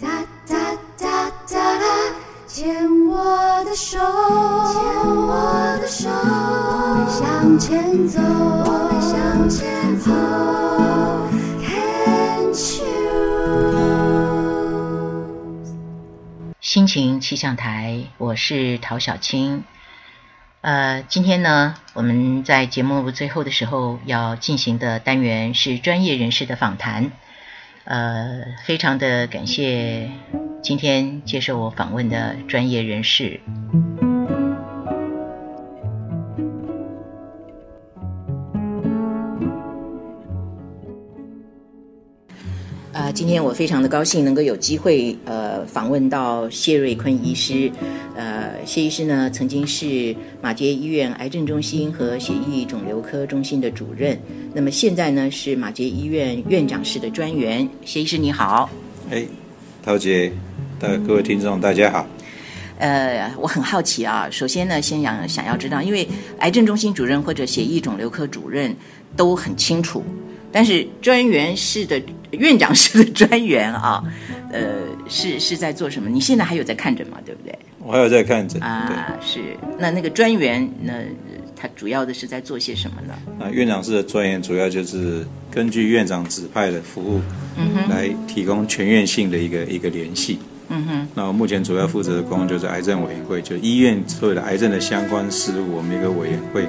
哒哒哒哒哒，牵我的手，牵我的手，我们向前走，我们向前走。心情气象台，我是陶小青。呃，今天呢，我们在节目最后的时候要进行的单元是专业人士的访谈。呃，非常的感谢今天接受我访问的专业人士。呃，今天我非常的高兴能够有机会呃访问到谢瑞坤医师。呃，谢医师呢曾经是马街医院癌症中心和血液肿瘤科中心的主任，那么现在呢是马街医院院长室的专员。谢医师你好。哎，陶姐，大各位听众大家好。呃，我很好奇啊，首先呢，先想想要知道，因为癌症中心主任或者血液肿瘤科主任都很清楚，但是专员室的院长室的专员啊，呃，是是在做什么？你现在还有在看诊吗？对不对？我还有在看诊。啊，是。那那个专员那，他主要的是在做些什么呢？啊，院长室的专员主要就是根据院长指派的服务，嗯哼，来提供全院性的一个一个联系。嗯哼，那我目前主要负责的工作就是癌症委员会，就医院所有的癌症的相关事务，我们一个委员会，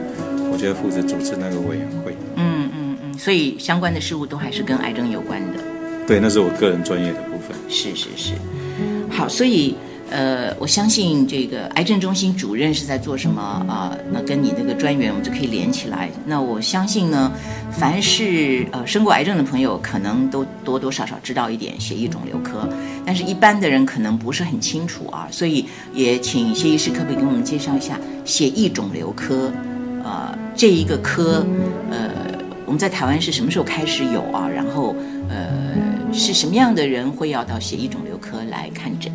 我就要负责主持那个委员会。嗯嗯嗯，所以相关的事物都还是跟癌症有关的。对，那是我个人专业的部分。是是是，好，所以呃，我相信这个癌症中心主任是在做什么啊、那跟你那个专员我们就可以连起来。那我相信呢，凡是呃生过癌症的朋友，可能都多多少少知道一点血液肿瘤科，但是一般的人可能不是很清楚啊。所以也请谢医师可不可以给我们介绍一下血液肿瘤科？呃，这一个科，呃，我们在台湾是什么时候开始有啊？然后呃，是什么样的人会要到血液肿瘤科来看诊？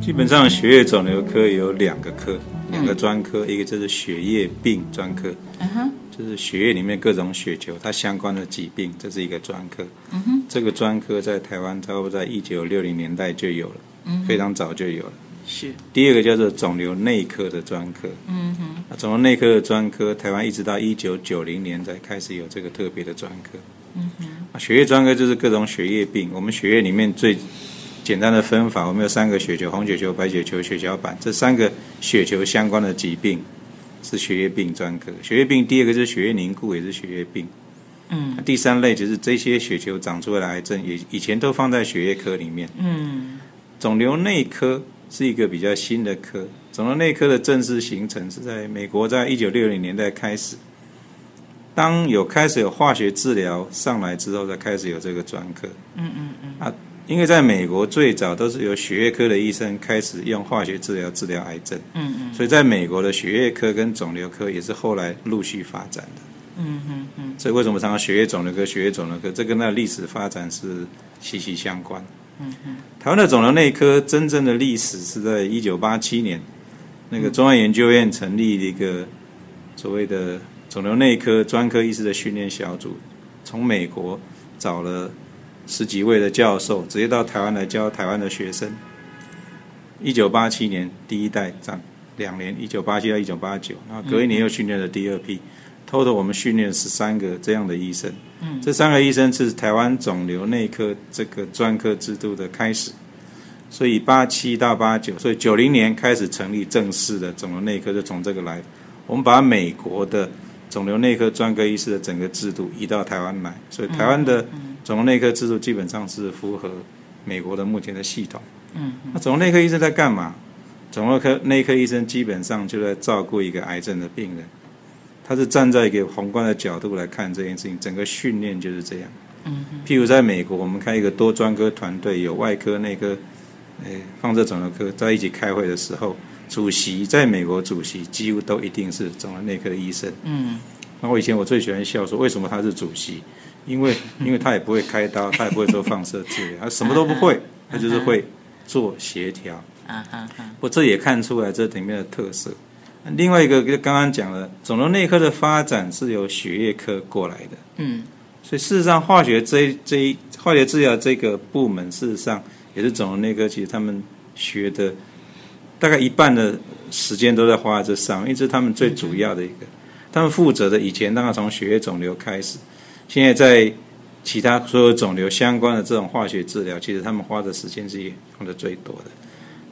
基本上血液肿瘤科有两个科，两个专科，一个就是血液病专科，嗯哼，就是血液里面各种血球它相关的疾病，这是一个专科。嗯哼，这个专科在台湾差不多在一九六零年代就有了，嗯非常早就有了。是，第二个叫做肿瘤内科的专科，嗯哼，那肿瘤内科的专科，台湾一直到一九九零年才开始有这个特别的专科。嗯哼，啊血液专科就是各种血液病，我们血液里面最简单的分法，我们有三个血球：红血球、白血球、血小板。这三个血球相关的疾病是血液病专科。血液病第二个就是血液凝固，也是血液病。嗯第三类就是这些血球长出来的癌症，也以前都放在血液科里面。嗯肿瘤内科是一个比较新的科，肿瘤内科的正式形成是在美国，在一九六零年代开始。当有开始有化学治疗上来之后，才开始有这个专科。嗯嗯嗯因为在美国最早都是由血液科的医生开始用化学治疗治疗癌症，嗯嗯所以在美国的血液科跟肿瘤科也是后来陆续发展的。嗯嗯嗯所以为什么常常血液肿瘤科、血液肿瘤科，这跟那历史发展是息息相关。嗯嗯台湾的肿瘤内科真正的历史是在一九八七年，那个中央研究院成立了一个所谓的肿瘤内科专科医师的训练小组，从美国找了十几位的教授，直接到台湾来教台湾的学生。一九八七年第一代这样两年，一九八七到一九八九，然后隔一年又训练了第二批。total 我们训练十三个这样的医生，嗯这三个医生是台湾肿瘤内科这个专科制度的开始，所以八七到八九，所以九零年开始成立正式的肿瘤内科，就从这个来。我们把美国的肿瘤内科专科医师的整个制度移到台湾来，所以台湾的肿瘤内科制度基本上是符合美国的目前的系统。嗯那肿瘤内科医生在干嘛？肿瘤科内科医生基本上就在照顾一个癌症的病人，他是站在一个宏观的角度来看这件事情，整个训练就是这样。嗯譬如在美国，我们开一个多专科团队，有外科、内科，诶，放射肿瘤科在一起开会的时候，主席在美国主席几乎都一定是肿瘤内科的医生。嗯那我以前我最喜欢笑说，为什么他是主席？因为 因为他也不会开刀，他也不会做放射治疗，他什么都不会，他就是会做协调。啊我这也看出来这里面的特色。另外一个，就刚刚讲了，肿瘤内科的发展是由血液科过来的，嗯所以事实上，化学这一这一化学治疗这个部门事实上也是肿瘤内科，其实他们学的大概一半的时间都在花在这上，因为这是他们最主要的一个。他们负责的以前当然从血液肿瘤开始，现在在其他所有肿瘤相关的这种化学治疗，其实他们花的时间是用的最多的。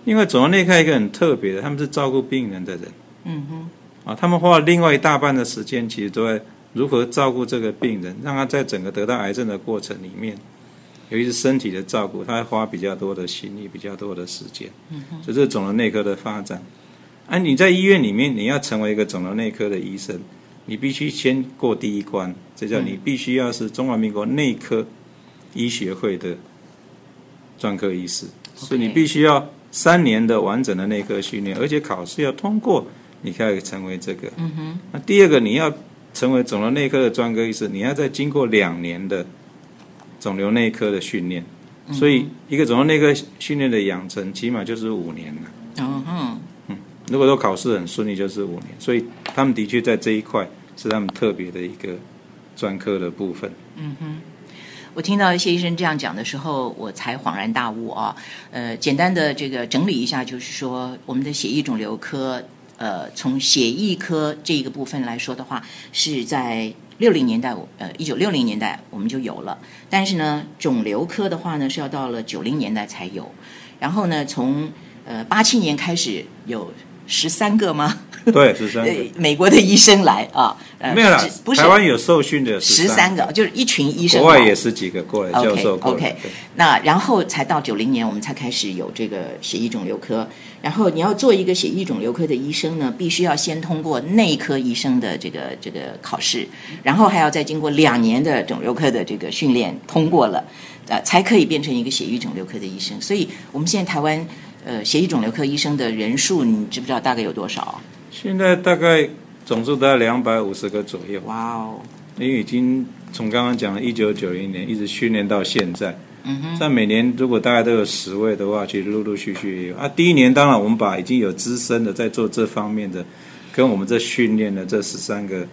另外，肿瘤内科一个很特别的，他们是照顾病人的人。嗯哼，啊，他们花了另外一大半的时间，其实都在如何照顾这个病人，让他在整个得到癌症的过程里面，尤其是身体的照顾，他花比较多的心力，比较多的时间。嗯哼，所以这是肿瘤内科的发展。啊，你在医院里面，你要成为一个肿瘤内科的医生，你必须先过第一关，这叫你必须要是中华民国内科医学会的专科医师，所以你必须要三年的完整的内科训练，而且考试要通过，你才可以成为这个。嗯哼，那第二个，你要成为肿瘤内科的专科医师，你要再经过两年的肿瘤内科的训练，所以一个肿瘤内科训练的养成，起码就是五年了。嗯哼，如果说考试很顺利，就是五年。所以他们的确在这一块是他们特别的一个专科的部分。嗯哼。我听到谢医生这样讲的时候，我才恍然大悟啊。呃，简单的这个整理一下，就是说我们的血液肿瘤科，呃，从血液科这一个部分来说的话，是在六零年代，呃，一九六零年代我们就有了。但是呢，肿瘤科的话呢，是要到了九零年代才有。然后呢，从呃八七年开始有十三个吗？对，十三个。美国的医生来啊，呃没有啦不，是台湾有受训的十三个，就是一群医生国外来也十几个过来教授过来。OK，对那然后才到九零年，我们才开始有这个血液肿瘤科。然后你要做一个血液肿瘤科的医生呢，必须要先通过内科医生的这个这个考试，然后还要再经过两年的肿瘤科的这个训练，通过了，呃，才可以变成一个血液肿瘤科的医生。所以我们现在台湾呃血液肿瘤科医生的人数，你知不知道大概有多少？现在大概总数大概两百五十个左右，哇哦，因为已经从刚刚讲的一九九零年一直训练到现在。嗯哼，在每年如果大概都有十位的话，其实陆陆续续也有啊。第一年当然我们把已经有资深的在做这方面的，跟我们这训练的这十三个，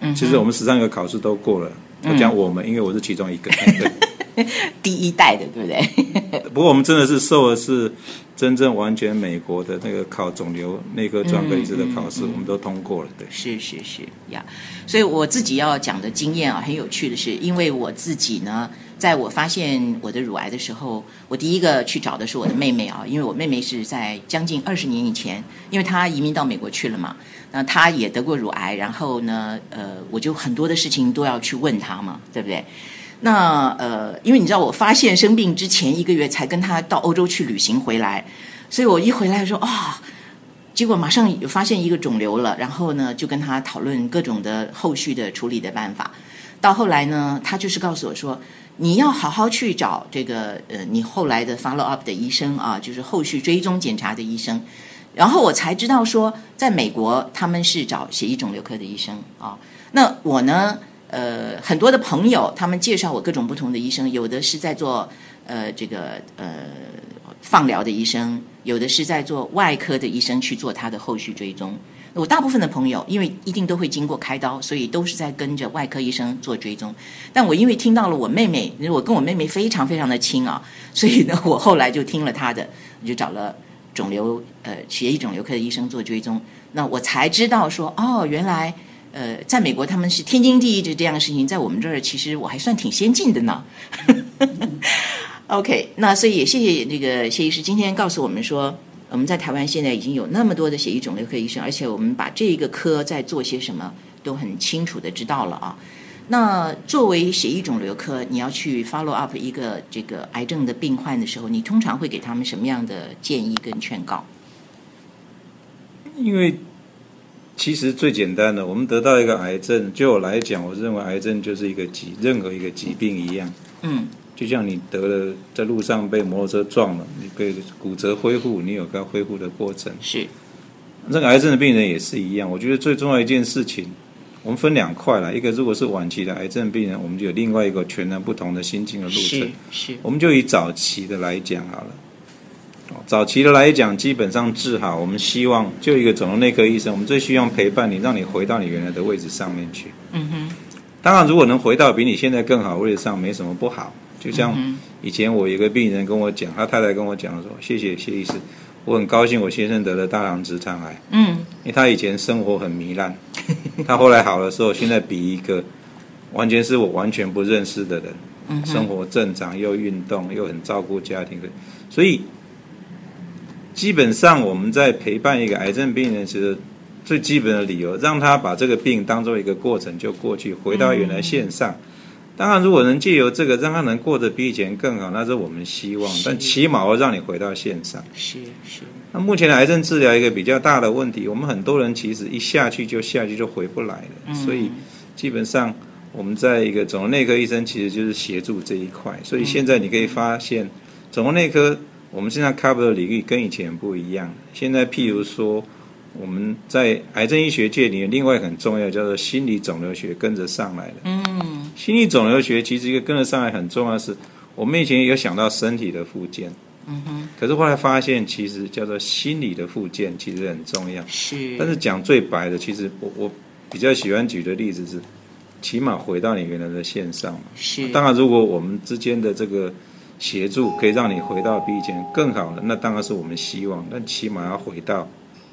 嗯其实我们十三个考试都过了。我讲我们，因为我是其中一个。对 第一代的，对不对？不过我们真的是受的是真正完全美国的那个考肿瘤内科专科医师的考试，我们都通过了。对，是是是呀，所以我自己要讲的经验啊，很有趣的是，因为我自己呢，在我发现我的乳癌的时候，我第一个去找的是我的妹妹啊，因为我妹妹是在将近二十年以前，因为她移民到美国去了嘛，那她也得过乳癌，然后呢，呃，我就很多的事情都要去问她嘛，对不对？那呃，因为你知道，我发现生病之前一个月才跟他到欧洲去旅行回来，所以我一回来说啊。结果马上有发现一个肿瘤了，然后呢，就跟他讨论各种的后续的处理的办法。到后来呢，他就是告诉我说，你要好好去找这个呃，你后来的 follow up 的医生啊，就是后续追踪检查的医生。然后我才知道说，在美国他们是找血液肿瘤科的医生啊。那我呢，呃，很多的朋友他们介绍我各种不同的医生，有的是在做呃这个呃放疗的医生，有的是在做外科的医生去做他的后续追踪。我大部分的朋友，因为一定都会经过开刀，所以都是在跟着外科医生做追踪。但我因为听到了我妹妹，我跟我妹妹非常非常的亲啊，所以呢，我后来就听了她的，我就找了肿瘤呃血液肿瘤科的医生做追踪。那我才知道说，哦，原来呃，在美国他们是天经地义的这样的事情，在我们这儿其实我还算挺先进的呢。OK，那所以也谢谢那个谢医师今天告诉我们说，我们在台湾现在已经有那么多的血液肿瘤科医生，而且我们把这一个科在做些什么都很清楚的知道了啊。那作为血液肿瘤科，你要去 follow up 一个这个癌症的病患的时候，你通常会给他们什么样的建议跟劝告？因为其实最简单的，我们得到一个癌症，就我来讲，我认为癌症就是一个疾，任何一个疾病一样。嗯就像你得了在路上被摩托车撞了，你被骨折恢复，你有个恢复的过程。是，那个癌症的病人也是一样。我觉得最重要一件事情，我们分两块了。一个如果是晚期的癌症病人，我们就有另外一个全然不同的心境的路是程。是，我们就以早期的来讲好了。哦早期的来讲，基本上治好，我们希望就一个肿瘤内科医生，我们最希望陪伴你，让你回到你原来的位置上面去。嗯哼，当然，如果能回到比你现在更好位置上，没什么不好。就像以前我有一个病人跟我讲，他太太跟我讲说：“谢谢谢医师，我很高兴我先生得了大肠直肠癌。”嗯，因为他以前生活很糜烂，他后来好的时候，现在比一个完全是我完全不认识的人，生活正常又运动又很照顾家庭的，所以基本上我们在陪伴一个癌症病人，其实最基本的理由，让他把这个病当做一个过程就过去，回到原来线上。当然，如果能借由这个让他能过得比以前更好，那是我们希望。但起码要让你回到线上。是是。那目前的癌症治疗一个比较大的问题，我们很多人其实一下去就下去就回不来了。所以基本上我们在一个肿瘤内科医生其实就是协助这一块。所以现在你可以发现，肿瘤内科我们现在 cover 的领域跟以前不一样。现在譬如说。我们在癌症医学界里面，另外很重要叫做心理肿瘤学跟着上来的。嗯，心理肿瘤学其实一个跟着上来很重要的是，我们以前有想到身体的附件，嗯哼，可是后来发现其实叫做心理的附件其实很重要。是，但是讲最白的，其实我我比较喜欢举的例子是，起码回到你原来的线上嘛。是，当然如果我们之间的这个协助可以让你回到比以前更好的，那当然是我们希望。但起码要回到。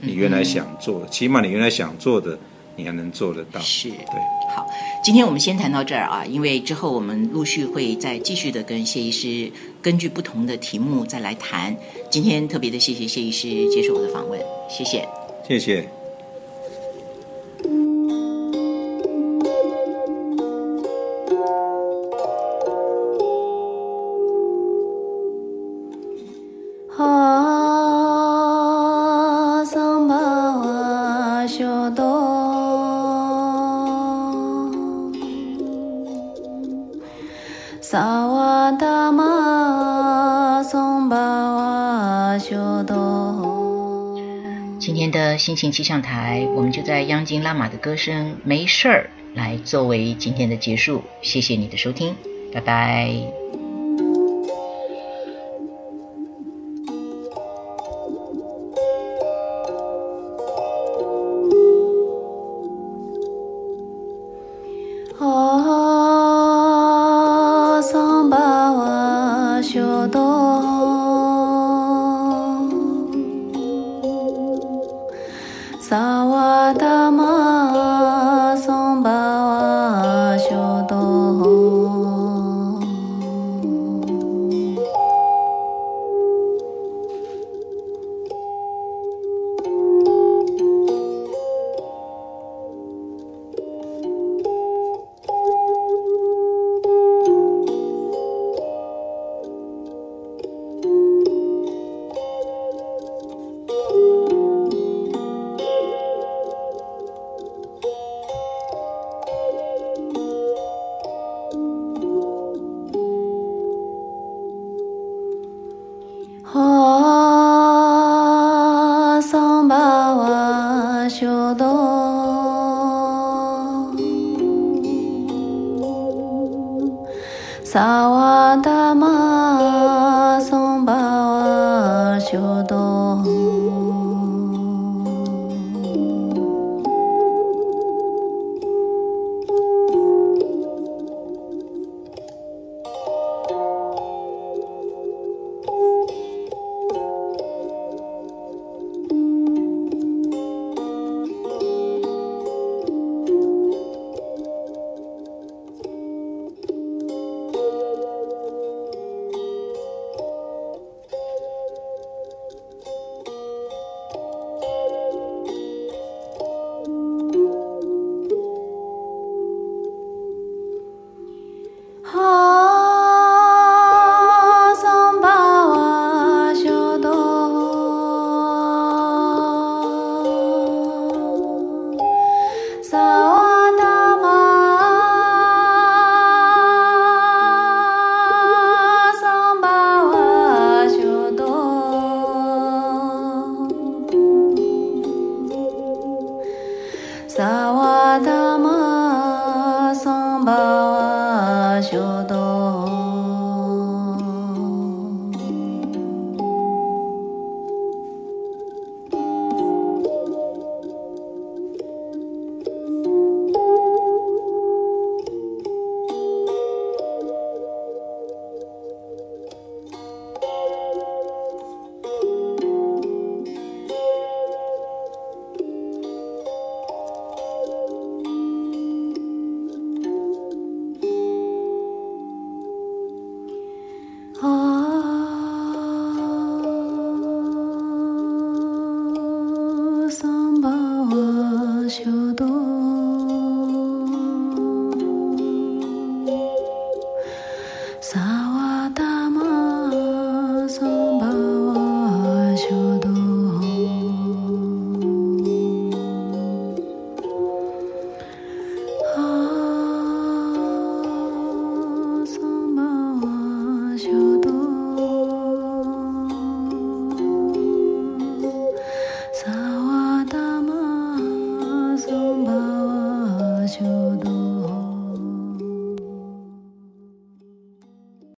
你原来想做的，起码你原来想做的，你还能做得到。是，对。好，今天我们先谈到这儿啊，因为之后我们陆续会再继续的跟谢医师根据不同的题目再来谈。今天特别的谢谢谢医师接受我的访问，谢谢。谢谢。今天的心情气象台，我们就在央金拉玛的歌声《没事儿》来作为今天的结束。谢谢你的收听，拜拜。